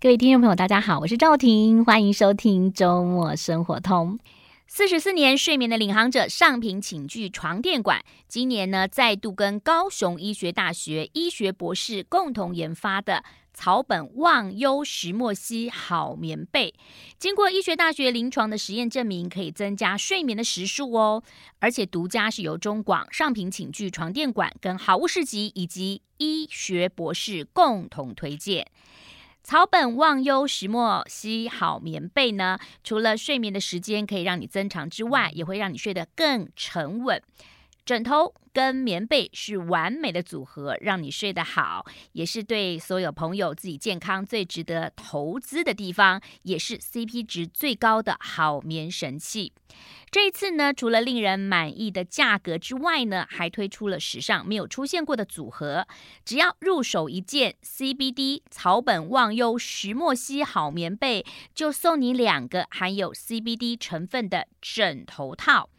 各位听众朋友，大家好，我是赵婷，欢迎收听周末生活通。四十四年睡眠的领航者上品寝具床垫馆，今年呢再度跟高雄医学大学医学博士共同研发的草本忘忧石墨烯好棉被，经过医学大学临床的实验证明，可以增加睡眠的时数哦。而且独家是由中广上品寝具床垫馆跟好物市集以及医学博士共同推荐。草本忘忧石墨烯好棉被呢，除了睡眠的时间可以让你增长之外，也会让你睡得更沉稳。枕头跟棉被是完美的组合，让你睡得好，也是对所有朋友自己健康最值得投资的地方，也是 CP 值最高的好眠神器。这一次呢，除了令人满意的价格之外呢，还推出了史上没有出现过的组合，只要入手一件 CBD 草本忘忧石墨烯好棉被，就送你两个含有 CBD 成分的枕头套。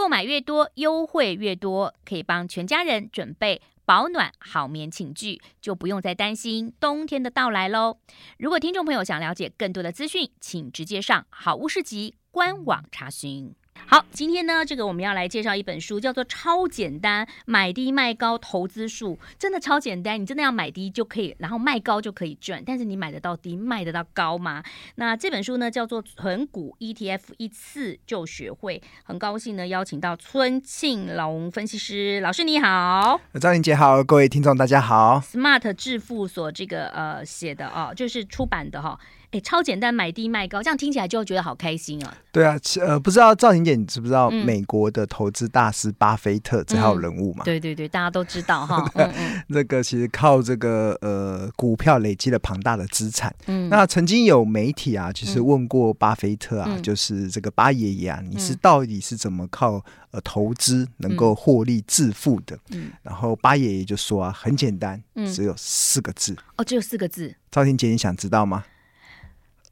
购买越多，优惠越多，可以帮全家人准备保暖好棉寝具，就不用再担心冬天的到来喽。如果听众朋友想了解更多的资讯，请直接上好物市集官网查询。好，今天呢，这个我们要来介绍一本书，叫做《超简单买低卖高投资术》，真的超简单，你真的要买低就可以，然后卖高就可以赚。但是你买得到低，卖得到高吗？那这本书呢，叫做《存股 ETF 一次就学会》，很高兴呢，邀请到村庆龙分析师老师，你好，赵玲姐好，各位听众大家好。Smart 致富所这个呃写的哦，就是出版的哈、哦。哎，超简单，买低卖高，这样听起来就觉得好开心啊！对啊，呃，不知道赵婷姐，你知不知道美国的投资大师巴菲特这号人物嘛？嗯、对对对，大家都知道哈。那、嗯嗯这个其实靠这个呃股票累积了庞大的资产。嗯，那曾经有媒体啊，其实问过巴菲特啊，嗯、就是这个巴爷爷啊，你是到底是怎么靠呃投资能够获利致富的？嗯，然后巴爷爷就说啊，很简单，只有四个字。哦，只有四个字。赵婷姐，你想知道吗？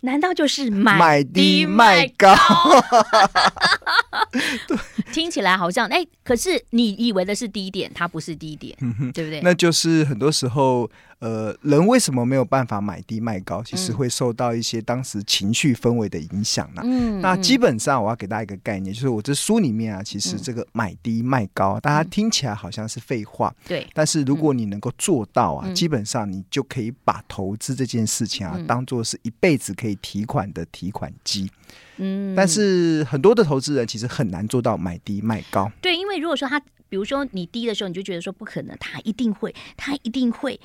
难道就是买买低卖高？对，听起来好像哎，可是你以为的是低点，它不是低点，对不对？那就是很多时候。呃，人为什么没有办法买低卖高？其实会受到一些当时情绪氛围的影响呢。嗯，那基本上我要给大家一个概念，就是我这书里面啊，其实这个买低卖高，大家听起来好像是废话，对。但是如果你能够做到啊，基本上你就可以把投资这件事情啊，当做是一辈子可以提款的提款机。嗯，但是很多的投资人其实很难做到买低卖高。对，因为如果说他，比如说你低的时候，你就觉得说不可能，他一定会，他一定会。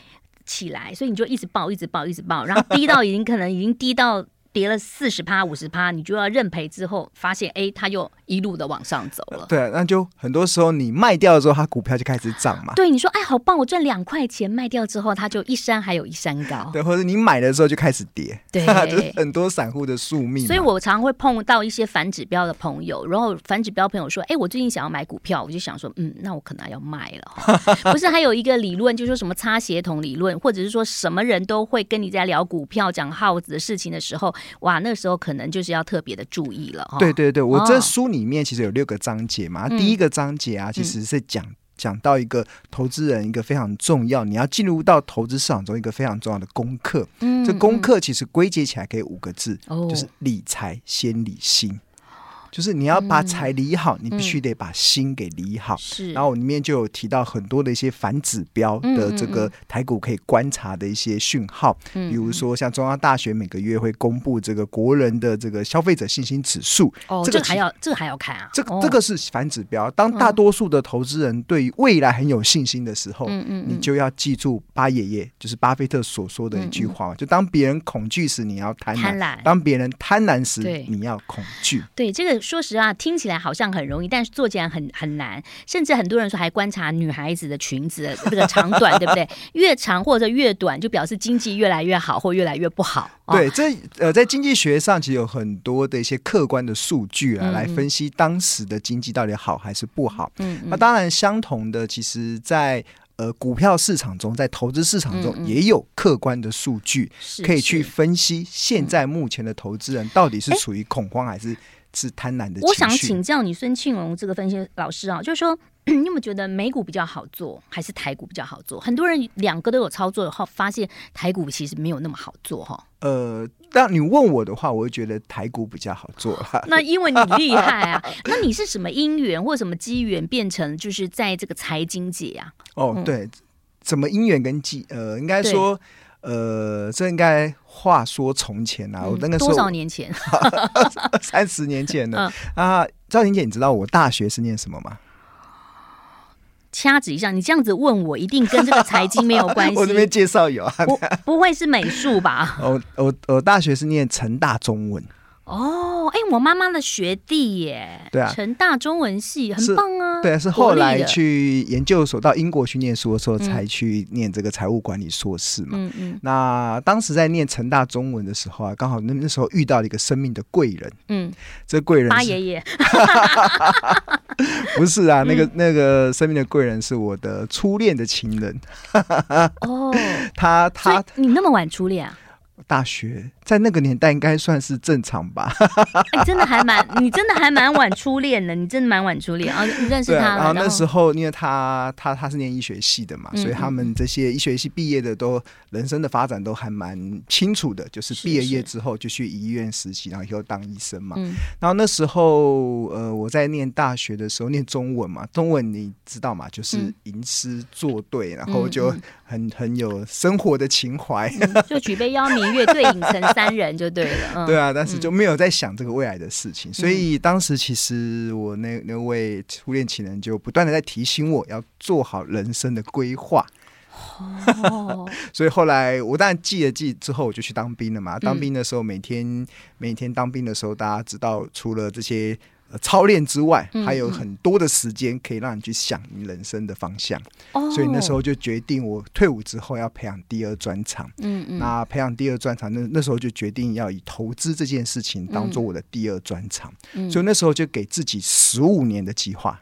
起来，所以你就一直抱，一直抱，一直抱，然后低到已经可能已经低到跌了四十趴、五十趴，你就要认赔。之后发现，哎，他又。一路的往上走了，对，那就很多时候你卖掉之后，它股票就开始涨嘛。对，你说，哎，好棒，我赚两块钱，卖掉之后，它就一山还有一山高。对，或者你买的时候就开始跌，对，就是很多散户的宿命。所以我常常会碰到一些反指标的朋友，然后反指标朋友说，哎，我最近想要买股票，我就想说，嗯，那我可能要卖了。不是，还有一个理论，就是说什么擦鞋桶理论，或者是说什么人都会跟你在聊股票、讲耗子的事情的时候，哇，那时候可能就是要特别的注意了。对对对，我这书里面其实有六个。章节嘛，第一个章节啊，其实是讲讲到一个投资人一个非常重要，你要进入到投资市场中一个非常重要的功课。嗯，这功课其实归结起来可以五个字，就是理财先理心。就是你要把财理好，嗯、你必须得把心给理好。是、嗯，然后里面就有提到很多的一些反指标的这个台股可以观察的一些讯号，嗯、比如说像中央大学每个月会公布这个国人的这个消费者信心指数。哦，这个还要这个还要看啊。这个这个是反指标。当大多数的投资人对于未来很有信心的时候，嗯嗯，你就要记住巴爷爷就是巴菲特所说的一句话：就当别人恐惧时，你要贪婪；贪婪当别人贪婪时，对你要恐惧。对这个。说实话，听起来好像很容易，但是做起来很很难。甚至很多人说，还观察女孩子的裙子的这个长短，对不对？越长或者越短，就表示经济越来越好或越来越不好。对，这呃，在经济学上其实有很多的一些客观的数据啊，嗯、来分析当时的经济到底好还是不好。嗯，那当然，相同的，其实在呃股票市场中，在投资市场中也有客观的数据，嗯嗯，可以去分析现在目前的投资人到底是处于恐慌还是。是贪婪的。我想请教你，孙庆荣这个分析老师啊，就是说，你有没有觉得美股比较好做，还是台股比较好做？很多人两个都有操作后，发现台股其实没有那么好做哈。呃，但你问我的话，我会觉得台股比较好做。那因为你厉害啊，那你是什么因缘或什么机缘变成就是在这个财经界啊？哦，对，怎么因缘跟机呃，应该说。呃，这应该话说从前啊，嗯、我那个时候多少年前，三十年前了、嗯、啊。赵婷姐，你知道我大学是念什么吗？掐指一下，你这样子问我，一定跟这个财经没有关系。我这边介绍有啊，不不会是美术吧？我我我大学是念成大中文。哦，哎，我妈妈的学弟耶，对啊，成大中文系很棒啊。对啊，是后来去研究所到英国去念书的时候，才去念这个财务管理硕士嘛。嗯嗯。那当时在念成大中文的时候啊，刚好那那时候遇到了一个生命的贵人。嗯，这贵人八爷爷。不是啊，那个那个生命的贵人是我的初恋的情人。哦，他他，你那么晚初恋啊？大学在那个年代应该算是正常吧？哎、欸，真的还蛮，你真的还蛮晚初恋的，你真的蛮晚初恋啊！你认识他，啊、然后那时候因为他他他是念医学系的嘛，嗯、所以他们这些医学系毕业的都人生的发展都还蛮清楚的，就是毕业业之后就去医院实习，然后以后当医生嘛。嗯、然后那时候呃，我在念大学的时候念中文嘛，中文你知道嘛？就是吟诗作对，然后就很很有生活的情怀，嗯、就举杯邀明。月，对影成三人就对了，嗯、对啊，但是就没有在想这个未来的事情，嗯、所以当时其实我那那位初恋情人就不断的在提醒我要做好人生的规划。哦，所以后来我当然记了记之后，我就去当兵了嘛。当兵的时候，每天、嗯、每天当兵的时候，大家知道除了这些。操练之外，还有很多的时间可以让你去想你人生的方向。哦，所以那时候就决定，我退伍之后要培养第二专长。嗯嗯，那培养第二专长，那那时候就决定要以投资这件事情当做我的第二专长。嗯，所以那时候就给自己十五年的计划。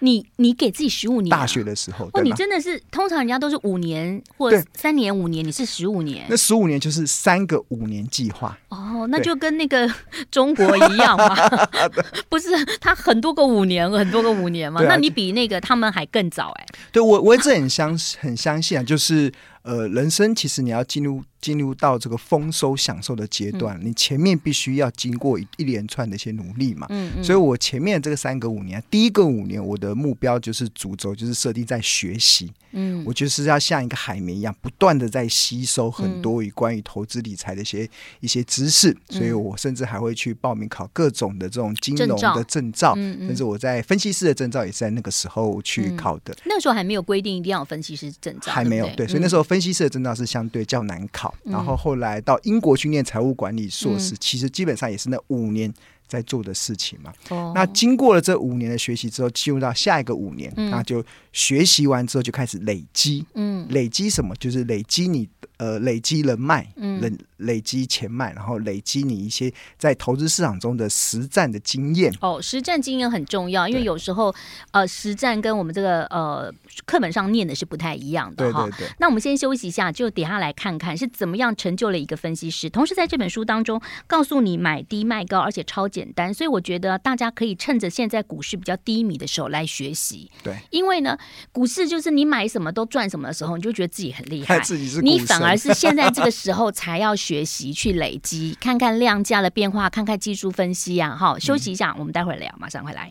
你你给自己十五年，大学的时候，哦，你真的是通常人家都是五年或三年五年，你是十五年。那十五年就是三个五年计划。哦，那就跟那个 中国一样嘛，不是他很多个五年，很多个五年嘛？那你比那个他们还更早哎。对我我一直很相很相信啊，就是呃，人生其实你要进入。进入到这个丰收享受的阶段，嗯、你前面必须要经过一一连串的一些努力嘛。嗯嗯。所以我前面这个三个五年，第一个五年我的目标就是主轴就是设定在学习。嗯。我就是要像一个海绵一样，不断的在吸收很多与关于投资理财的一些、嗯、一些知识。所以我甚至还会去报名考各种的这种金融的证照。甚至我在分析师的证照也是在那个时候去考的。嗯、那个时候还没有规定一定要有分析师证照。还没有，对。所以那时候分析师的证照是相对较难考。然后后来到英国去念财务管理硕士，其实基本上也是那五年在做的事情嘛。哦那经过了这五年的学习之后，进入到下一个五年，那就学习完之后就开始累积。嗯，累积什么？就是累积你。呃，累积人脉，嗯累累积钱脉，然后累积你一些在投资市场中的实战的经验。哦，实战经验很重要，因为有时候呃，实战跟我们这个呃课本上念的是不太一样的哈。对对对。那我们先休息一下，就等下来看看是怎么样成就了一个分析师。同时在这本书当中告诉你买低卖高，而且超简单，所以我觉得大家可以趁着现在股市比较低迷的时候来学习。对，因为呢，股市就是你买什么都赚什么的时候，你就觉得自己很厉害，自己是你反。而是现在这个时候才要学习去累积，看看量价的变化，看看技术分析啊。好，休息一下，我们待会儿聊，马上回来。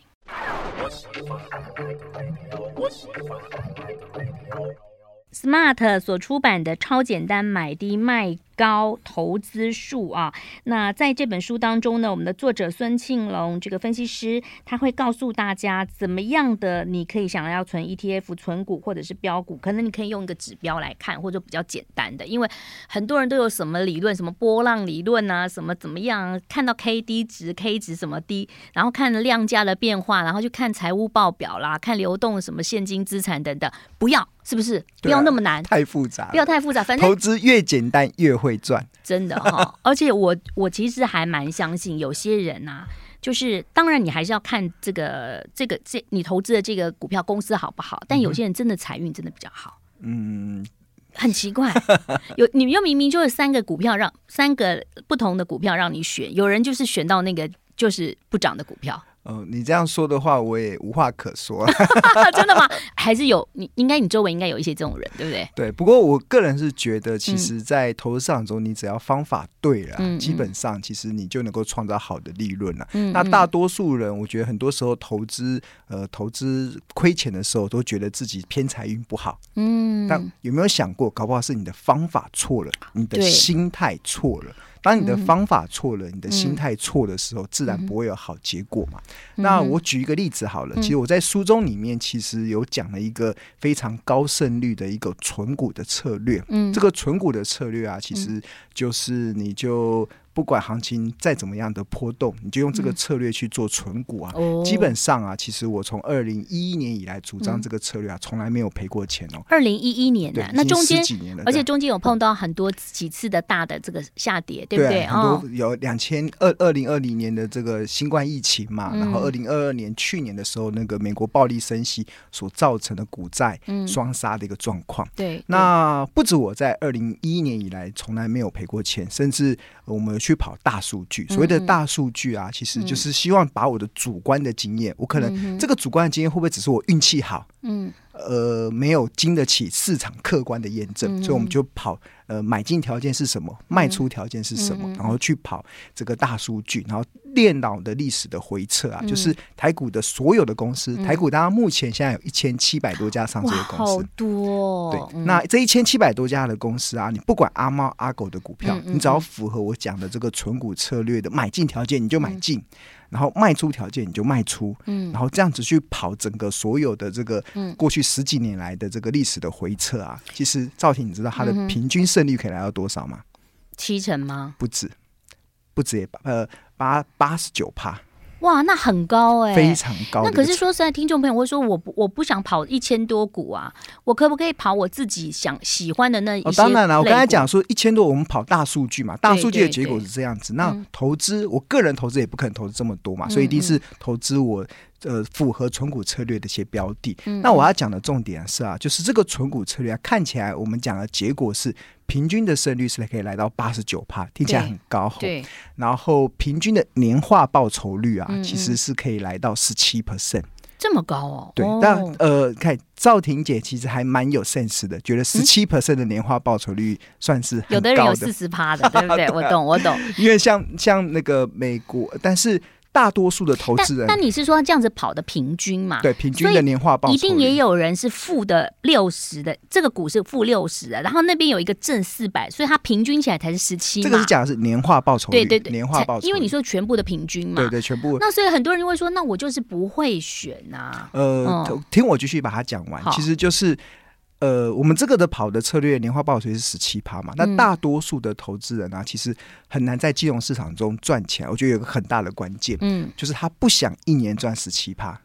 Smart 所出版的《超简单买低卖高投资数》啊，那在这本书当中呢，我们的作者孙庆龙这个分析师，他会告诉大家怎么样的你可以想要存 ETF、存股或者是标股，可能你可以用一个指标来看，或者比较简单的，因为很多人都有什么理论，什么波浪理论啊，什么怎么样，看到 K D 值、K 值什么低，然后看量价的变化，然后去看财务报表啦，看流动什么现金资产等等，不要。是不是不要那么难？太复杂，不要太复杂。反正投资越简单越会赚，真的哈、哦。而且我我其实还蛮相信有些人呐、啊，就是当然你还是要看这个这个这你投资的这个股票公司好不好。但有些人真的财运真的比较好，嗯，很奇怪。有你们又明明就是三个股票让三个不同的股票让你选，有人就是选到那个。就是不涨的股票。哦，你这样说的话，我也无话可说。真的吗？还是有你？应该你周围应该有一些这种人，对不对？对。不过我个人是觉得，其实，在投资市场中，你只要方法对了，嗯、基本上其实你就能够创造好的利润了。嗯。那大多数人，我觉得很多时候投资，呃，投资亏钱的时候，都觉得自己偏财运不好。嗯。但有没有想过，搞不好是你的方法错了，你的心态错了。当你的方法错了，嗯、你的心态错的时候，嗯、自然不会有好结果嘛。嗯、那我举一个例子好了，嗯、其实我在书中里面其实有讲了一个非常高胜率的一个存股的策略。嗯，这个存股的策略啊，其实就是你就。不管行情再怎么样的波动，你就用这个策略去做存股啊。嗯、基本上啊，其实我从二零一一年以来主张这个策略啊，从来没有赔过钱哦。二零一一年的、啊，那中间而且中间有碰到很多几次的大的这个下跌，对不对？很多有两千二二零二零年的这个新冠疫情嘛，嗯、然后二零二二年去年的时候，那个美国暴力升息所造成的股债双杀的一个状况。嗯、对，那不止我在二零一一年以来从来没有赔过钱，甚至。我们去跑大数据，所谓的大数据啊，其实就是希望把我的主观的经验，我可能这个主观的经验会不会只是我运气好？嗯。呃，没有经得起市场客观的验证，嗯、所以我们就跑呃买进条件是什么，嗯、卖出条件是什么，嗯、然后去跑这个大数据，然后电脑的历史的回测啊，嗯、就是台股的所有的公司，嗯、台股大家目前现在有一千七百多家上市的公司，好多、哦。对，那这一千七百多家的公司啊，你不管阿猫阿狗的股票，嗯、你只要符合我讲的这个存股策略的买进条件，你就买进。嗯然后卖出条件你就卖出，嗯，然后这样子去跑整个所有的这个过去十几年来的这个历史的回撤啊，嗯、其实赵婷，你知道它的平均胜率可以来到多少吗？七成吗？不止，不止也呃八八十九趴。哇，那很高哎、欸，非常高。那可是说实在，听众朋友会说，我不我不想跑一千多股啊，我可不可以跑我自己想喜欢的那一些？哦，当然了，我刚才讲说一千多，我们跑大数据嘛，大数据的结果是这样子。那投资，我个人投资也不可能投资这么多嘛，嗯、所以一定是投资我。呃，符合存股策略的一些标的。嗯、那我要讲的重点是啊，就是这个存股策略啊，看起来我们讲的结果是平均的胜率是可以来到八十九趴，听起来很高。对。然后平均的年化报酬率啊，嗯嗯其实是可以来到十七 percent，这么高哦。对。哦、但呃，看赵婷姐其实还蛮有 sense 的，觉得十七 percent 的年化报酬率算是很高的。有的人有四十趴的，对不对？我懂，我懂。因为像像那个美国，但是。大多数的投资人，那你是说这样子跑的平均嘛？对，平均的年化报酬，一定也有人是负的六十的，这个股是负六十的，然后那边有一个正四百，所以它平均起来才是十七。这个是讲的是年化报酬率，对对对，年化报酬，因为你说全部的平均嘛，对对，全部。那所以很多人就会说，那我就是不会选啊。呃，嗯、听我继续把它讲完，其实就是。呃，我们这个的跑的策略年化报酬是十七趴嘛？那大多数的投资人啊，其实很难在金融市场中赚钱。我觉得有个很大的关键，嗯，就是他不想一年赚十七趴，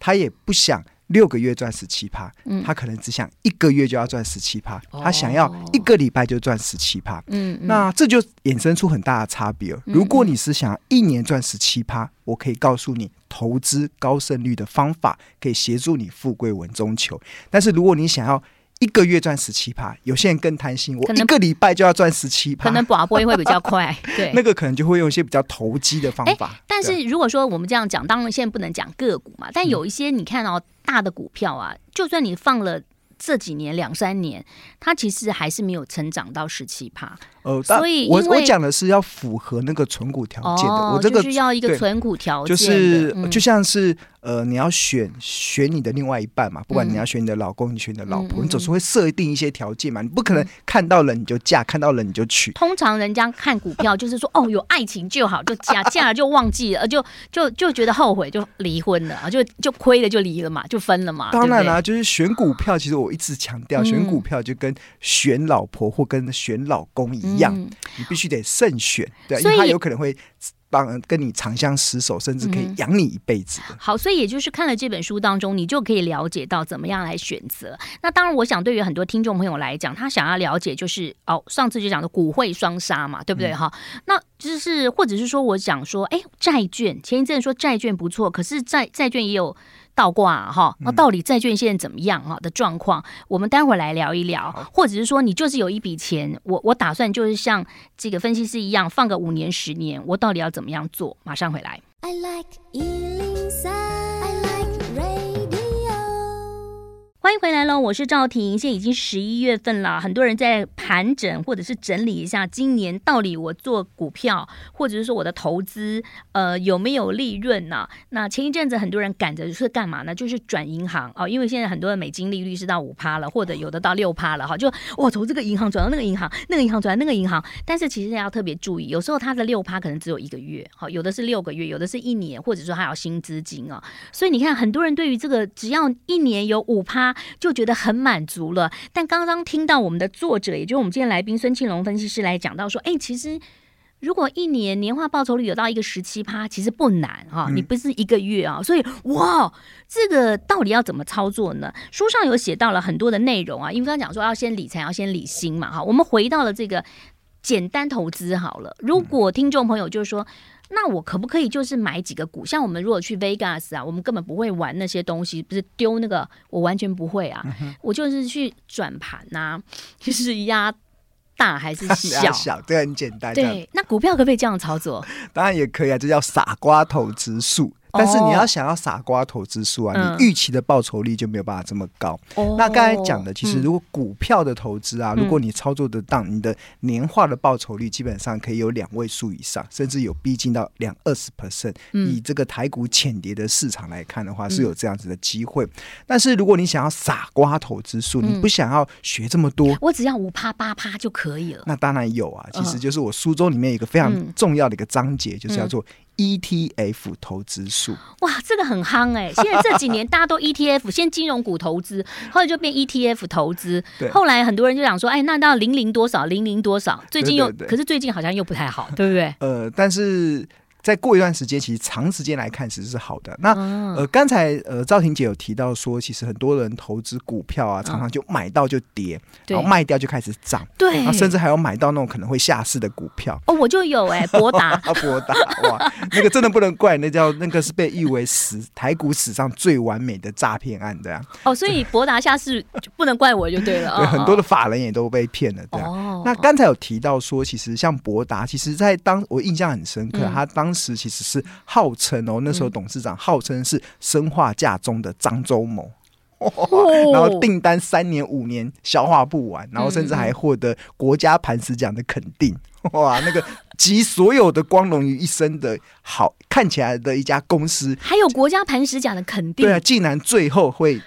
他也不想六个月赚十七趴，嗯，他可能只想一个月就要赚十七趴，他想要一个礼拜就赚十七趴，嗯，那这就衍生出很大的差别。如果你是想一年赚十七趴，我可以告诉你，投资高胜率的方法可以协助你富贵稳中求。但是如果你想要一个月赚十七趴，有些人更贪心，我一个礼拜就要赚十七趴，可能拔波会比较快。对，那个可能就会用一些比较投机的方法。欸、但是如果说我们这样讲，当然现在不能讲个股嘛，但有一些你看到大的股票啊，就算你放了。这几年两三年，它其实还是没有成长到十七趴。呃，所以我我讲的是要符合那个存股条件的，哦、我这个就是要一个存股条件，就是、嗯、就像是呃，你要选选你的另外一半嘛，不管你要选你的老公，你选你的老婆，嗯、你总是会设定一些条件嘛，你不可能看到了你就嫁，看到了你就娶。通常人家看股票就是说，哦，有爱情就好，就嫁，嫁了就忘记了，就就就觉得后悔，就离婚了，就就亏了就离了嘛，就分了嘛。当然啦、就是选股票，其实我。我一直强调，选股票就跟选老婆或跟选老公一样，嗯、你必须得慎选，对，因为他有可能会帮跟你长相厮守，甚至可以养你一辈子的。好，所以也就是看了这本书当中，你就可以了解到怎么样来选择。那当然，我想对于很多听众朋友来讲，他想要了解就是哦，上次就讲的股汇双杀嘛，对不对哈？嗯、那就是或者是说，我想说，哎，债券前一阵说债券不错，可是债债券也有。倒挂哈，那到底债券现在怎么样哈的状况？我们待会来聊一聊，或者是说你就是有一笔钱，我我打算就是像这个分析师一样放个五年十年，我到底要怎么样做？马上回来。I like 欢迎回来喽，我是赵婷。现在已经十一月份了，很多人在盘整或者是整理一下，今年到底我做股票或者是说我的投资，呃，有没有利润呢？那前一阵子很多人赶着是干嘛呢？就是转银行哦，因为现在很多的美金利率是到五趴了，或者有的到六趴了哈，就哇从这个银行转到那个银行，那个银行转到那个银行，但是其实要特别注意，有时候它的六趴可能只有一个月，好，有的是六个月，有的是一年，或者说还有新资金啊，所以你看很多人对于这个只要一年有五趴。就觉得很满足了，但刚刚听到我们的作者，也就是我们今天来宾孙庆龙分析师来讲到说，哎，其实如果一年年化报酬率有到一个十七趴，其实不难哈、哦，你不是一个月啊、哦，所以哇，这个到底要怎么操作呢？书上有写到了很多的内容啊，因为刚刚讲说要先理财，要先理心嘛哈，我们回到了这个简单投资好了，如果听众朋友就是说。那我可不可以就是买几个股？像我们如果去 Vegas 啊，我们根本不会玩那些东西，不是丢那个，我完全不会啊。嗯、我就是去转盘呐，就是压大还是小？小，这很简单。对，那股票可不可以这样操作？当然也可以啊，这叫傻瓜投资术。但是你要想要傻瓜投资术啊，哦、你预期的报酬率就没有办法这么高。嗯、那刚才讲的，其实如果股票的投资啊，嗯、如果你操作得当，你的年化的报酬率基本上可以有两位数以上，甚至有逼近到两二十 percent。以这个台股浅碟的市场来看的话，是有这样子的机会。嗯、但是如果你想要傻瓜投资术，你不想要学这么多，我只要五趴八趴就可以了。那当然有啊，其实就是我书中里面有一个非常重要的一个章节，嗯、就是叫做。ETF 投资数，哇，这个很夯哎！现在这几年大家都 ETF，先金融股投资，后来就变 ETF 投资，对后来很多人就想说，哎，那到零零多少，零零多少，最近又，对对对，可是最近好像又不太好，对不对？呃，但是。再过一段时间，其实长时间来看，其实是好的。那呃，刚才呃，赵婷姐有提到说，其实很多人投资股票啊，常常就买到就跌，然后卖掉就开始涨，对，甚至还有买到那种可能会下市的股票。哦，我就有哎，博达啊，博达哇，那个真的不能怪，那叫那个是被誉为史台股史上最完美的诈骗案这样。哦，所以 博达下市就不能怪我就对了。对，很多的法人也都被骗了这样。那刚才有提到说，其实像博达，其实在当我印象很深刻，他当。当时其实是号称哦，那时候董事长号称是生化价中的漳州某，哦、然后订单三年五年消化不完，然后甚至还获得国家磐石奖的肯定，哇，那个集所有的光荣于一身的好看起来的一家公司，还有国家磐石奖的肯定，对啊，竟然最后会。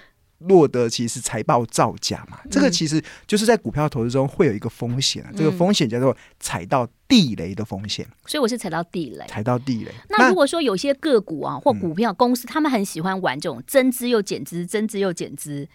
落得其实财报造假嘛，这个其实就是在股票投资中会有一个风险啊，这个风险叫做踩到地雷的风险。所以我是踩到地雷，踩到地雷。那如果说有些个股啊或股票公司，他们很喜欢玩这种增资又减资，增资又减资，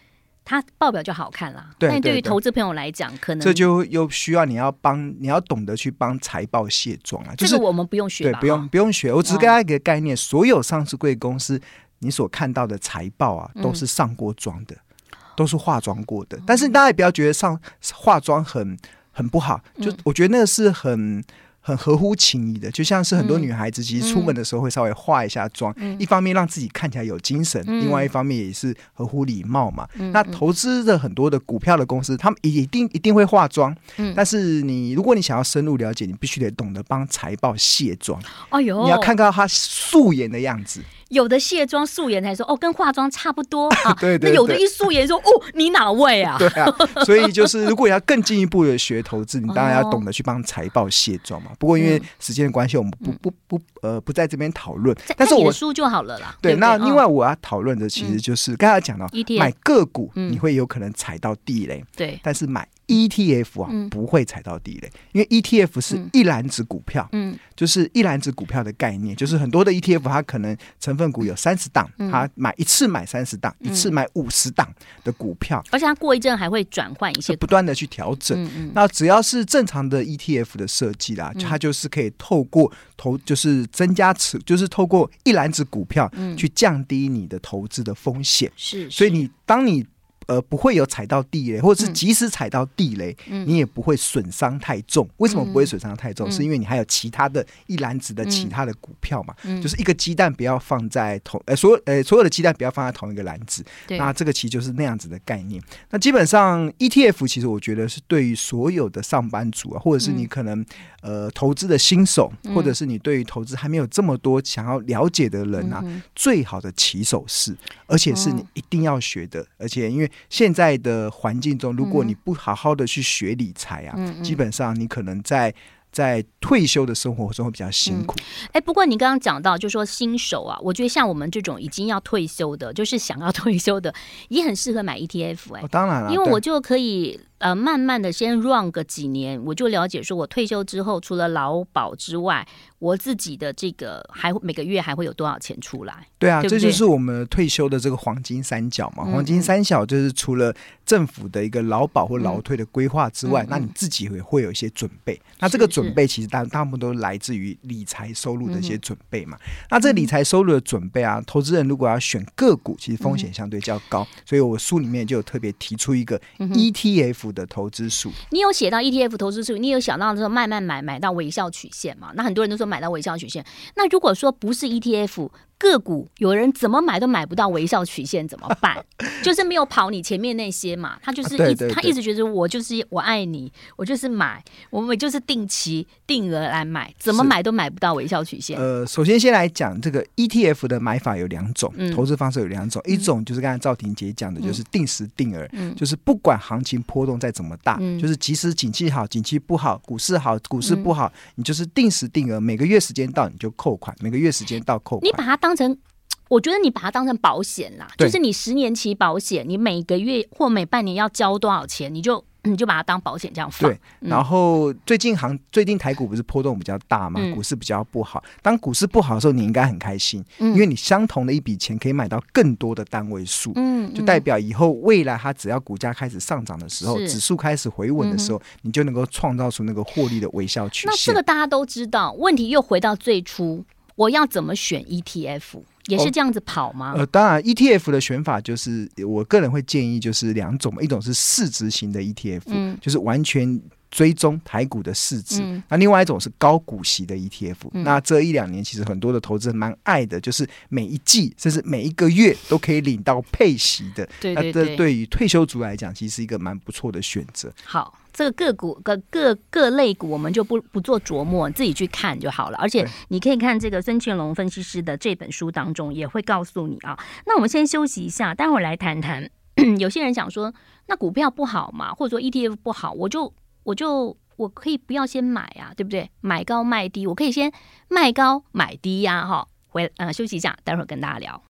它报表就好看了。但对于投资朋友来讲，可能这就又需要你要帮你要懂得去帮财报卸妆啊。这个我们不用学，对，不用不用学。我只是给大家一个概念，所有上市贵公司。你所看到的财报啊，都是上过妆的，嗯、都是化妆过的。但是大家也不要觉得上化妆很很不好，就我觉得那个是很。很合乎情理的，就像是很多女孩子其实出门的时候会稍微化一下妆，嗯、一方面让自己看起来有精神，嗯、另外一方面也是合乎礼貌嘛。嗯、那投资的很多的股票的公司，他们一定一定会化妆，嗯、但是你如果你想要深入了解，你必须得懂得帮财报卸妆。哎呦，你要看到他素颜的样子。有的卸妆素颜才说哦，跟化妆差不多 啊。对，对对。那有的一素颜说哦，你哪位啊？对啊。所以 就是如果要更进一步的学投资，你当然要懂得去帮财报卸妆嘛。不过因为时间的关系，我们不不不呃不在这边讨论。但是我书就好了啦。对，那另外我要讨论的其实就是刚才讲到买个股，你会有可能踩到地雷。对。但是买 ETF 啊，不会踩到地雷，因为 ETF 是一篮子股票，嗯，就是一篮子股票的概念，就是很多的 ETF 它可能成分股有三十档，它买一次买三十档，一次买五十档的股票，而且它过一阵还会转换一些，不断的去调整。那只要是正常的 ETF 的设计啦，它就是可以透过投，就是增加持，就是透过一篮子股票去降低你的投资的风险。是，所以你当你。呃，不会有踩到地雷，或者是即使踩到地雷，嗯、你也不会损伤太重。为什么不会损伤太重？嗯、是因为你还有其他的一篮子的其他的股票嘛？嗯、就是一个鸡蛋不要放在同呃所有呃所有的鸡蛋不要放在同一个篮子。那这个其实就是那样子的概念。那基本上 ETF 其实我觉得是对于所有的上班族啊，或者是你可能、嗯、呃投资的新手，或者是你对于投资还没有这么多想要了解的人啊，嗯、最好的起手式，而且是你一定要学的，哦、而且因为。现在的环境中，如果你不好好的去学理财啊，基本上你可能在在退休的生活中会比较辛苦。哎、嗯欸，不过你刚刚讲到，就说新手啊，我觉得像我们这种已经要退休的，就是想要退休的，也很适合买 ETF、欸。哎、哦，当然了，因为我就可以。呃，慢慢的先 run 个几年，我就了解说，我退休之后除了劳保之外，我自己的这个还每个月还会有多少钱出来？对啊，对对这就是我们退休的这个黄金三角嘛。嗯、黄金三角就是除了政府的一个劳保或劳退的规划之外，嗯、那你自己也会有一些准备。嗯、那这个准备其实大大部分都来自于理财收入的一些准备嘛。嗯、那这理财收入的准备啊，投资人如果要选个股，其实风险相对较高，嗯、所以我书里面就有特别提出一个 ETF。的投资数，你有写到 ETF 投资数，你有想到说慢慢买买到微笑曲线嘛？那很多人都说买到微笑曲线，那如果说不是 ETF。个股有人怎么买都买不到微笑曲线怎么办？就是没有跑你前面那些嘛，他就是一直、他一直觉得我就是我爱你，我就是买，我们就是定期定额来买，怎么买都买不到微笑曲线。呃，首先先来讲这个 ETF 的买法有两种，嗯、投资方式有两种，一种就是刚才赵婷姐讲的，就是定时定额，嗯、就是不管行情波动再怎么大，嗯、就是即使景气好、景气不好，股市好、股市不好，嗯、你就是定时定额，每个月时间到你就扣款，每个月时间到扣款，你把它当当成，我觉得你把它当成保险啦，就是你十年期保险，你每个月或每半年要交多少钱，你就 你就把它当保险这样放。对，然后最近行最近台股不是波动比较大嘛，嗯、股市比较不好。当股市不好的时候，你应该很开心，嗯、因为你相同的一笔钱可以买到更多的单位数，嗯，就代表以后未来它只要股价开始上涨的时候，指数开始回稳的时候，嗯、你就能够创造出那个获利的微笑曲线。那这个大家都知道，问题又回到最初。我要怎么选 ETF？也是这样子跑吗？哦、呃，当然，ETF 的选法就是我个人会建议就是两种，一种是市值型的 ETF，、嗯、就是完全追踪台股的市值；嗯、那另外一种是高股息的 ETF。嗯、那这一两年其实很多的投资人蛮爱的，就是每一季甚至每一个月都可以领到配息的。对对对，那这对于退休族来讲，其实是一个蛮不错的选择。好。这个个股个各各类股，我们就不不做琢磨，自己去看就好了。而且你可以看这个孙庆龙分析师的这本书当中，也会告诉你啊。那我们先休息一下，待会儿来谈谈。有些人想说，那股票不好嘛，或者说 ETF 不好，我就我就我可以不要先买啊，对不对？买高卖低，我可以先卖高买低呀，哈。回呃休息一下，待会儿跟大家聊。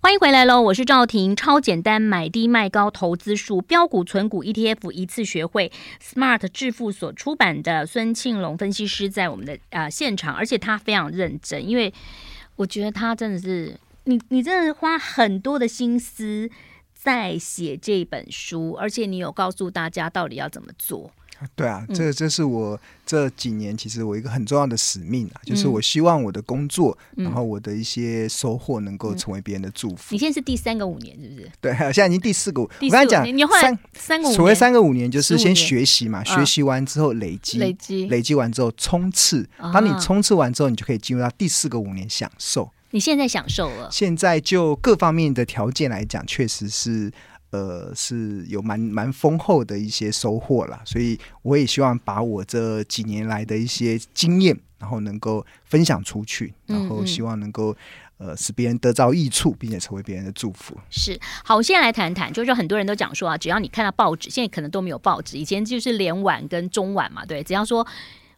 欢迎回来喽！我是赵婷，超简单买低卖高投资术，标股存股 ETF 一次学会，Smart 致富所出版的孙庆龙分析师在我们的啊、呃、现场，而且他非常认真，因为我觉得他真的是你，你真的花很多的心思在写这本书，而且你有告诉大家到底要怎么做。对啊，这这是我这几年其实我一个很重要的使命啊，嗯、就是我希望我的工作，嗯、然后我的一些收获能够成为别人的祝福。你现在是第三个五年，是不是？对，现在已经第四个。第四个我刚才讲，你后来三三个五年，所谓三个五年，就是先学习嘛，学习完之后累积，累积，累积完之后冲刺。当你冲刺完之后，你就可以进入到第四个五年享受。你现在享受了？现在就各方面的条件来讲，确实是。呃，是有蛮蛮丰厚的一些收获啦，所以我也希望把我这几年来的一些经验，然后能够分享出去，然后希望能够呃使别人得到益处，并且成为别人的祝福。是，好，我现在来谈谈，就是很多人都讲说啊，只要你看到报纸，现在可能都没有报纸，以前就是连晚跟中晚嘛，对，只要说。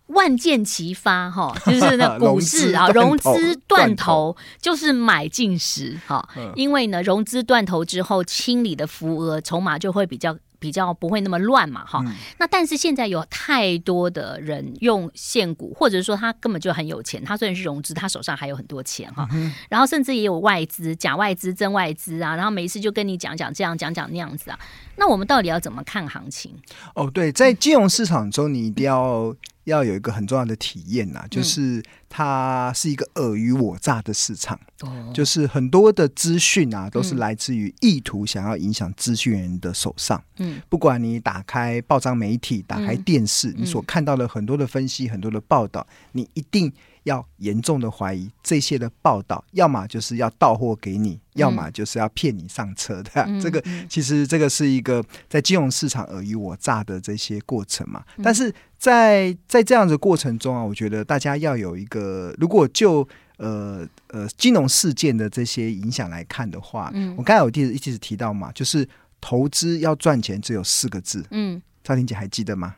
万箭齐发，哈，就是那 股市啊，融资断头就是买进时，哈，因为呢，融资断头之后清理的浮额筹码就会比较比较不会那么乱嘛，哈。那但是现在有太多的人用现股，或者说他根本就很有钱，他虽然是融资，他手上还有很多钱哈，然后甚至也有外资、假外资、真外资啊，然后每一次就跟你讲讲这样讲讲那样子啊。那我们到底要怎么看行情？哦，对，在金融市场中，你一定要。要有一个很重要的体验呐、啊，就是它是一个尔虞我诈的市场，嗯、就是很多的资讯啊，都是来自于意图想要影响资讯人的手上。嗯，不管你打开报章媒体，打开电视，嗯、你所看到的很多的分析，很多的报道，你一定。要严重的怀疑这些的报道，要么就是要到货给你，嗯、要么就是要骗你上车的。嗯、这个其实这个是一个在金融市场尔虞我诈的这些过程嘛。嗯、但是在在这样的过程中啊，我觉得大家要有一个，如果就呃呃金融事件的这些影响来看的话，嗯、我刚才有一一直提到嘛，就是投资要赚钱只有四个字。嗯，赵婷姐还记得吗？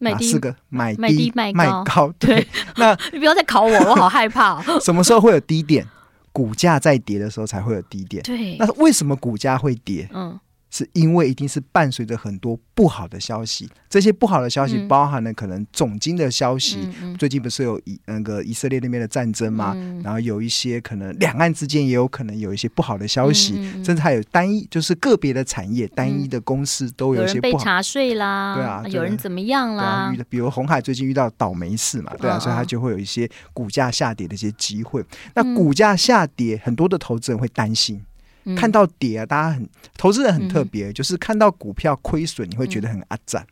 嗯。哪四个？买低卖高。对，那 你不要再考我，我好害怕。什么时候会有低点？股价在跌的时候才会有低点。对，那为什么股价会跌？嗯。是因为一定是伴随着很多不好的消息，这些不好的消息包含了可能总经的消息，嗯、最近不是有以那个以色列那边的战争嘛？嗯、然后有一些可能两岸之间也有可能有一些不好的消息，嗯、甚至还有单一就是个别的产业、嗯、单一的公司都有一些不好，被查税啦，对啊，有人怎么样啦？啊、比如红海最近遇到倒霉事嘛，对啊，所以它就会有一些股价下跌的一些机会。那股价下跌，很多的投资人会担心。看到跌啊，大家很投资人很特别，嗯、就是看到股票亏损，你会觉得很阿赞。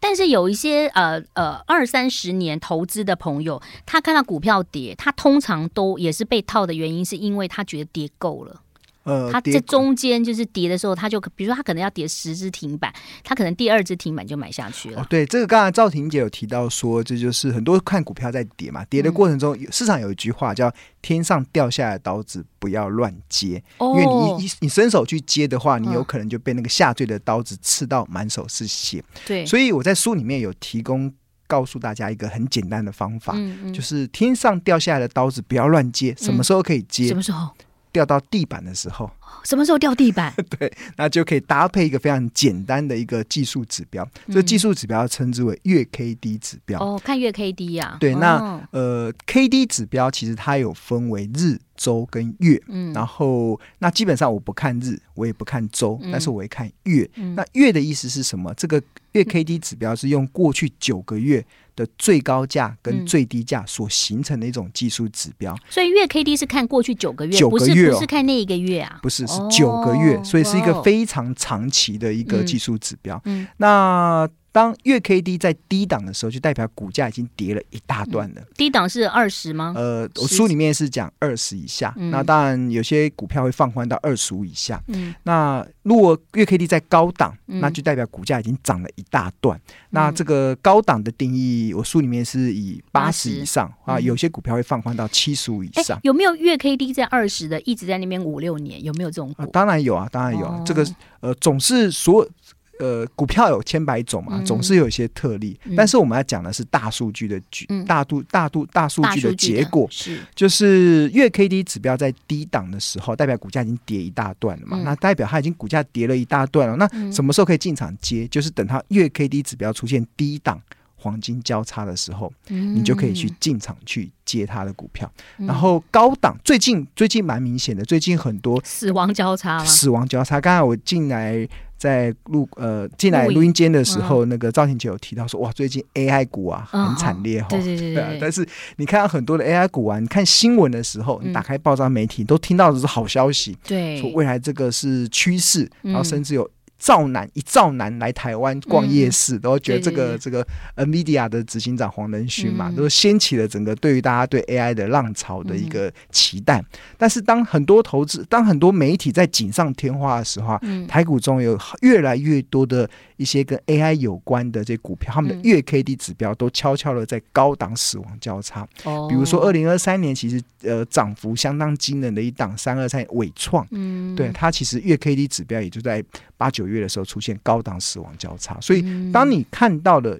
但是有一些呃呃二三十年投资的朋友，他看到股票跌，他通常都也是被套的原因，是因为他觉得跌够了。呃，它在中间就是跌的时候，它就比如说它可能要跌十只停板，它可能第二只停板就买下去了。哦，对，这个刚才赵婷姐有提到说，这就是很多看股票在跌嘛，跌的过程中，嗯、市场有一句话叫“天上掉下来的刀子不要乱接”，哦、因为你一你伸手去接的话，你有可能就被那个下坠的刀子刺到满手是血。对、嗯，所以我在书里面有提供告诉大家一个很简单的方法，嗯嗯、就是天上掉下来的刀子不要乱接，什么时候可以接？什么时候？掉到地板的时候，什么时候掉地板？对，那就可以搭配一个非常简单的一个技术指标，嗯、这个技术指标称之为月 K D 指标。哦，看月 K D 呀、啊。对，那、哦、呃，K D 指标其实它有分为日、周跟月。嗯，然后那基本上我不看日，我也不看周，嗯、但是我会看月。嗯、那月的意思是什么？这个月 K D 指标是用过去九个月。的最高价跟最低价所形成的一种技术指标，所以月 K D 是看过去九个月，九个月、哦、不是不是看那一个月啊，不是是九个月，哦、所以是一个非常长期的一个技术指标。嗯，嗯那。当月 K D 在低档的时候，就代表股价已经跌了一大段了。低档是二十吗？呃，我书里面是讲二十以下。嗯、那当然，有些股票会放宽到二十五以下。嗯，那如果月 K D 在高档，那就代表股价已经涨了一大段。嗯、那这个高档的定义，我书里面是以八十以上啊，有些股票会放宽到七十五以上。有没有月 K D 在二十的，一直在那边五六年？有没有这种股？啊、当然有啊，当然有。啊。哦、这个呃，总是所有。呃，股票有千百种嘛，总是有一些特例。嗯、但是我们要讲的是大数据的局、嗯、大度大度大数据的结果，是就是月 K D 指标在低档的时候，代表股价已经跌一大段了嘛。嗯、那代表它已经股价跌了一大段了。那什么时候可以进场接？就是等它月 K D 指标出现低档黄金交叉的时候，嗯、你就可以去进场去接它的股票。嗯、然后高档最近最近蛮明显的，最近很多死亡交叉，死亡交叉。刚才我进来。在录呃进来录音间的时候，那个赵婷姐有提到说，哇，最近 AI 股啊很惨烈哈。对对对对。但是你看到很多的 AI 股啊，你看新闻的时候，你打开报章媒体都听到的是好消息，对，说未来这个是趋势，然后甚至有。兆男一兆南来台湾逛夜市，嗯、都觉得这个这个 NVIDIA 的执行长黄仁勋嘛，嗯、都掀起了整个对于大家对 AI 的浪潮的一个期待。嗯、但是当很多投资、当很多媒体在锦上添花的时候，嗯、台股中有越来越多的一些跟 AI 有关的这股票，他们的月 K D 指标都悄悄的在高档死亡交叉。哦、比如说二零二三年，其实呃涨幅相当惊人的一档三二三伟创，嗯，对它其实月 K D 指标也就在八九月的时候出现高档死亡交叉，所以当你看到了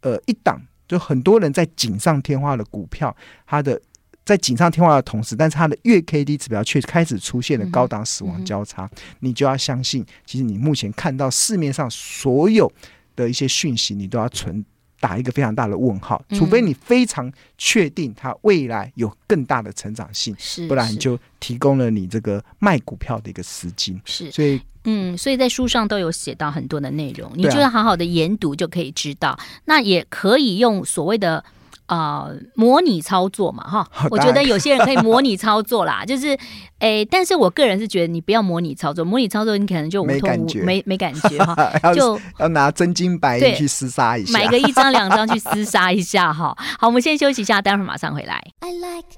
呃一档就很多人在锦上添花的股票，它的在锦上添花的同时，但是它的月 K D 指标却开始出现了高档死亡交叉，你就要相信，其实你目前看到市面上所有的一些讯息，你都要存。打一个非常大的问号，除非你非常确定它未来有更大的成长性，是，不然就提供了你这个卖股票的一个资金。是，所以嗯，所以在书上都有写到很多的内容，你就要好好的研读就可以知道。啊、那也可以用所谓的。啊、呃，模拟操作嘛，哈，我觉得有些人可以模拟操作啦，就是，诶、欸，但是我个人是觉得你不要模拟操作，模拟操作你可能就无痛无没感觉，没没感觉哈，就要，要拿真金白银去厮杀一下，买个一张两张去厮杀一下哈。好，我们先休息一下，待会儿马上回来。I like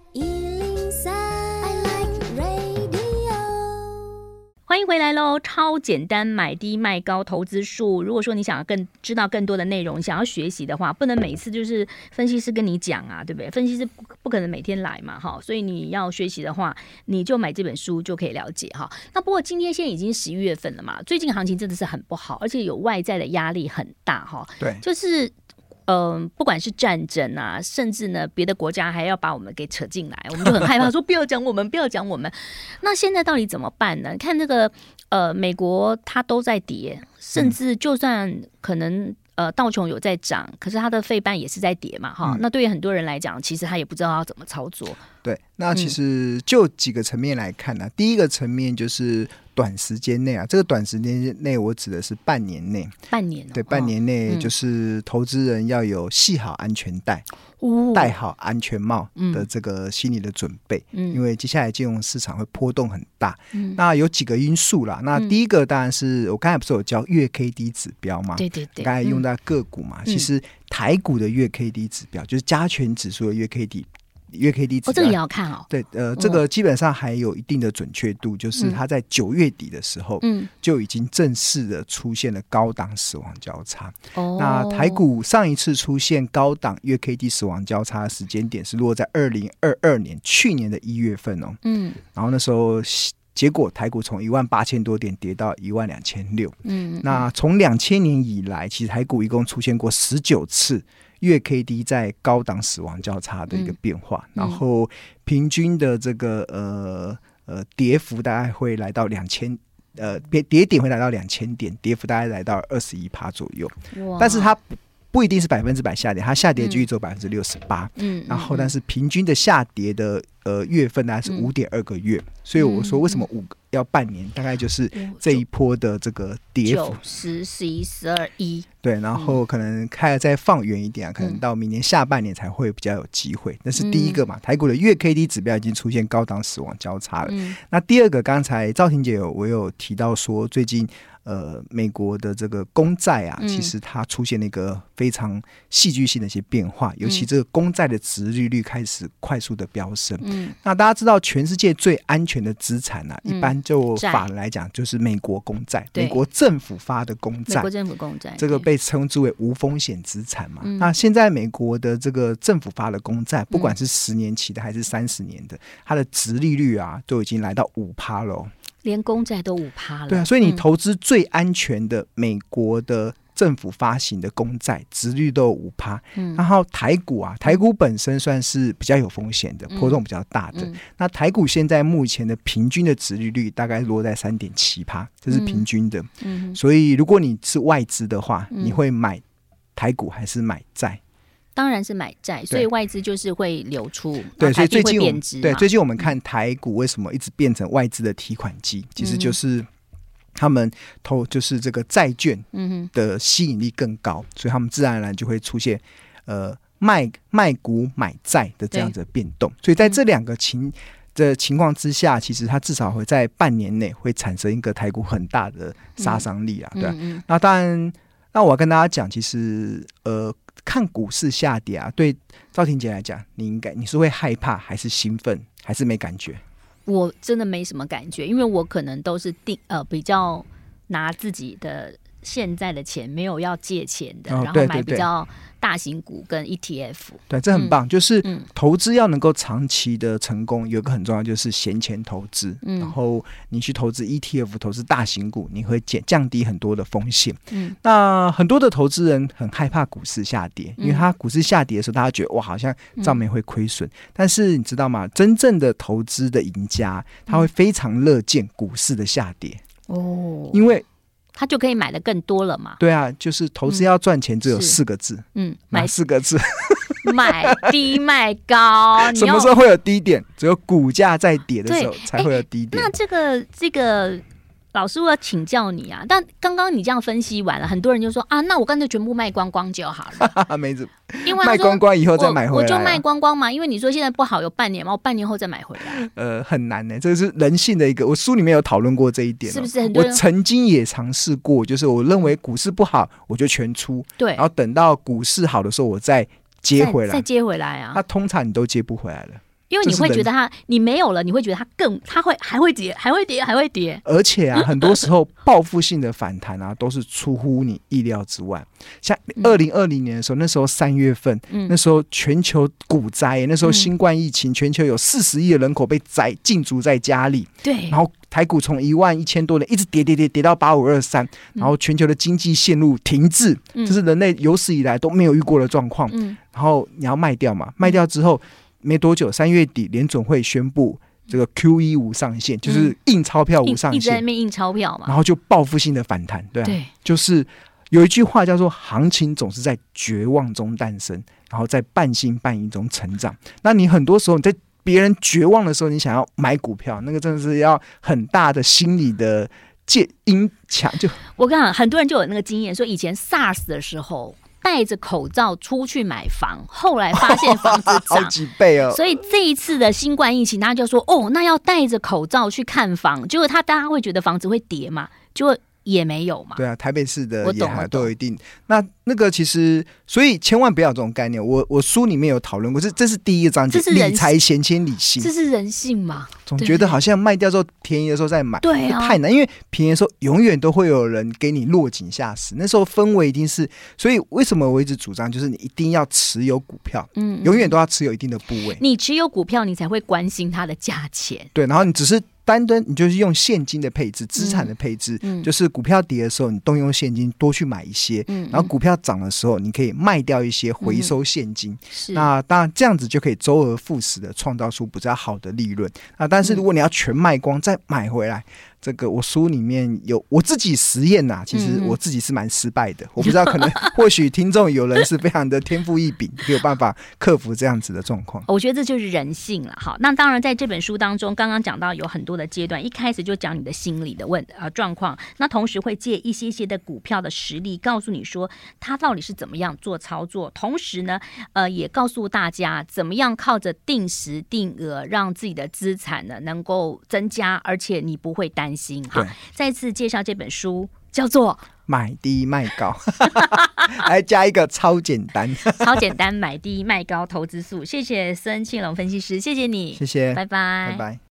欢迎回来喽！超简单买低卖高投资术。如果说你想要更知道更多的内容，想要学习的话，不能每次就是分析师跟你讲啊，对不对？分析师不不可能每天来嘛，哈。所以你要学习的话，你就买这本书就可以了解哈。那不过今天现在已经十一月份了嘛，最近行情真的是很不好，而且有外在的压力很大哈。对，就是。嗯、呃，不管是战争啊，甚至呢，别的国家还要把我们给扯进来，我们就很害怕，说不要讲我们，不要讲我们。那现在到底怎么办呢？看这个，呃，美国它都在跌，甚至就算可能。呃，道琼有在涨，可是它的费半也是在跌嘛，哈、嗯。那对于很多人来讲，其实他也不知道要怎么操作。对，那其实就几个层面来看呢、啊嗯。第一个层面就是短时间内啊，这个短时间内我指的是半年内，半年、哦、对，半年内就是投资人要有系好安全带。嗯戴好安全帽的这个心理的准备，嗯，因为接下来金融市场会波动很大，嗯，那有几个因素啦。那第一个当然是我刚才不是有教月 K D 指标吗？对对对，刚才用到个股嘛，其实台股的月 K D 指标就是加权指数的月 K D。月 K D 哦，这个也要看哦。对，呃，这个基本上还有一定的准确度，就是它在九月底的时候，嗯，就已经正式的出现了高档死亡交叉。哦，那台股上一次出现高档月 K D 死亡交叉的时间点是落在二零二二年去年的一月份哦。嗯，然后那时候结果台股从一万八千多点跌到一万两千六。嗯，那从两千年以来，其实台股一共出现过十九次。月 K D 在高档死亡交叉的一个变化，嗯、然后平均的这个呃呃跌幅大概会来到两千呃跌跌点会来到两千点，跌幅大概来到二十一趴左右，但是它。不一定是百分之百下跌，它下跌就只有百分之六十八。嗯，然后但是平均的下跌的呃月份呢是五点二个月，嗯，所以我说为什么五要半年，大概就是这一波的这个跌幅。十、十一、十二、一。对，然后可能开了再放远一点啊，可能到明年下半年才会比较有机会。那是第一个嘛，台股的月 K D 指标已经出现高档死亡交叉了。嗯，那第二个，刚才赵婷姐有我有提到说最近。呃，美国的这个公债啊，其实它出现了一个非常戏剧性的一些变化，嗯、尤其这个公债的值利率开始快速的飙升。嗯，那大家知道，全世界最安全的资产呢、一般就法人来讲，就是美国公债，美国政府发的公债，美国政府公债，这个被称之为无风险资产嘛。那现在美国的这个政府发的公债，不管是十年期的还是三十年的，它的值利率啊，都已经来到五趴了。连公债都五趴了，对啊，所以你投资最安全的美国的政府发行的公债，殖率都有五趴。嗯，然后台股啊，台股本身算是比较有风险的，波动比较大的。嗯，那台股现在目前的平均的殖利率大概落在三点七趴，这是平均的。嗯，所以如果你是外资的话，你会买台股还是买债？当然是买债，所以外资就是会流出，对，所以最近我们对最近我们嗯、看台股为什么一直变成外资的提款机，其实就是他们投就是这个债券嗯的吸引力更高，所以他们自然而然就会出现呃卖卖股买债的这样子的变动。所以在这两个情的情况之下，其实它至少会在半年内会产生一个台股很大的杀伤力啊，对啊。那当然，那我要跟大家讲，其实呃。看股市下跌啊，对赵婷姐来讲，你应该你是会害怕，还是兴奋，还是没感觉？我真的没什么感觉，因为我可能都是定呃比较拿自己的现在的钱，没有要借钱的，哦、然后买比较。大型股跟 ETF，对，这很棒。嗯、就是投资要能够长期的成功，有一个很重要就是闲钱投资。嗯，然后你去投资 ETF，投资大型股，你会减降低很多的风险。嗯，那很多的投资人很害怕股市下跌，因为他股市下跌的时候，大家觉得哇，好像账面会亏损。但是你知道吗？真正的投资的赢家，他会非常乐见股市的下跌。哦，因为。他就可以买的更多了嘛？对啊，就是投资要赚钱，只有四个字，嗯，买四个字，买低卖高。什么时候会有低点？只有股价在跌的时候才会有低点。那这个这个老师，我要请教你啊！但刚刚你这样分析完了，很多人就说啊，那我干脆全部卖光光就好了。没怎么，因为卖光光以后再买回来，我就卖光光嘛。因为你说现在不好，有半年嘛，我半年后再买回来。呃，很难呢，这是人性的一个。我书里面有讨论过这一点，是不是很多？我曾经也尝试过，就是我认为股市不好，我就全出。对，然后等到股市好的时候，我再接回来，再接回来啊。那通常你都接不回来了。因为你会觉得它，你没有了，你会觉得它更，它会还会跌，还会跌，还会跌。而且啊，很多时候报复性的反弹啊，都是出乎你意料之外。像二零二零年的时候，那时候三月份，嗯、那时候全球股灾，那时候新冠疫情，嗯、全球有四十亿的人口被宰禁足在家里。对。然后台股从一万一千多点一直跌跌跌跌到八五二三，然后全球的经济陷入停滞，嗯、这是人类有史以来都没有遇过的状况。嗯。然后你要卖掉嘛？卖掉之后。没多久，三月底联总会宣布这个 QE 无上限，嗯、就是印钞票无上限，一直在那边印钞票嘛，然后就报复性的反弹，对啊，对，就是有一句话叫做“行情总是在绝望中诞生，然后在半信半疑中成长”。那你很多时候你在别人绝望的时候，你想要买股票，那个真的是要很大的心理的戒因强。就我跟你讲，很多人就有那个经验，说以前 SARS 的时候。戴着口罩出去买房，后来发现房子 涨好几倍哦。所以这一次的新冠疫情，大家就说：“哦，那要戴着口罩去看房。”结果他大家会觉得房子会跌嘛？就也没有嘛。对啊，台北市的也还都有一定。那那个其实，所以千万不要有这种概念。我我书里面有讨论过，这这是第一个章节，理财闲钱理性，这是人性嘛？总觉得好像卖掉之后便宜的时候再买，对啊，太难。因为便宜的时候永远都会有人给你落井下石，那时候氛围一定是。所以为什么我一直主张，就是你一定要持有股票，嗯，永远都要持有一定的部位。你持有股票，你才会关心它的价钱。对，然后你只是。单单你就是用现金的配置，资产的配置，嗯嗯、就是股票跌的时候，你动用现金多去买一些，然后股票涨的时候，你可以卖掉一些，回收现金。嗯、那当然这样子就可以周而复始的创造出比较好的利润。啊，但是如果你要全卖光再买回来。这个我书里面有我自己实验呐、啊，其实我自己是蛮失败的。嗯、我不知道，可能 或许听众有人是非常的天赋异禀，没有办法克服这样子的状况。我觉得这就是人性了。好，那当然在这本书当中，刚刚讲到有很多的阶段，一开始就讲你的心理的问呃状况，那同时会借一些些的股票的实例，告诉你说他到底是怎么样做操作，同时呢，呃，也告诉大家怎么样靠着定时定额让自己的资产呢能够增加，而且你不会担心。好，再次介绍这本书，叫做《买低卖高》，来加一个超简单，超简单买低卖高投资术。谢谢孙庆龙分析师，谢谢你，谢谢，拜拜，拜拜。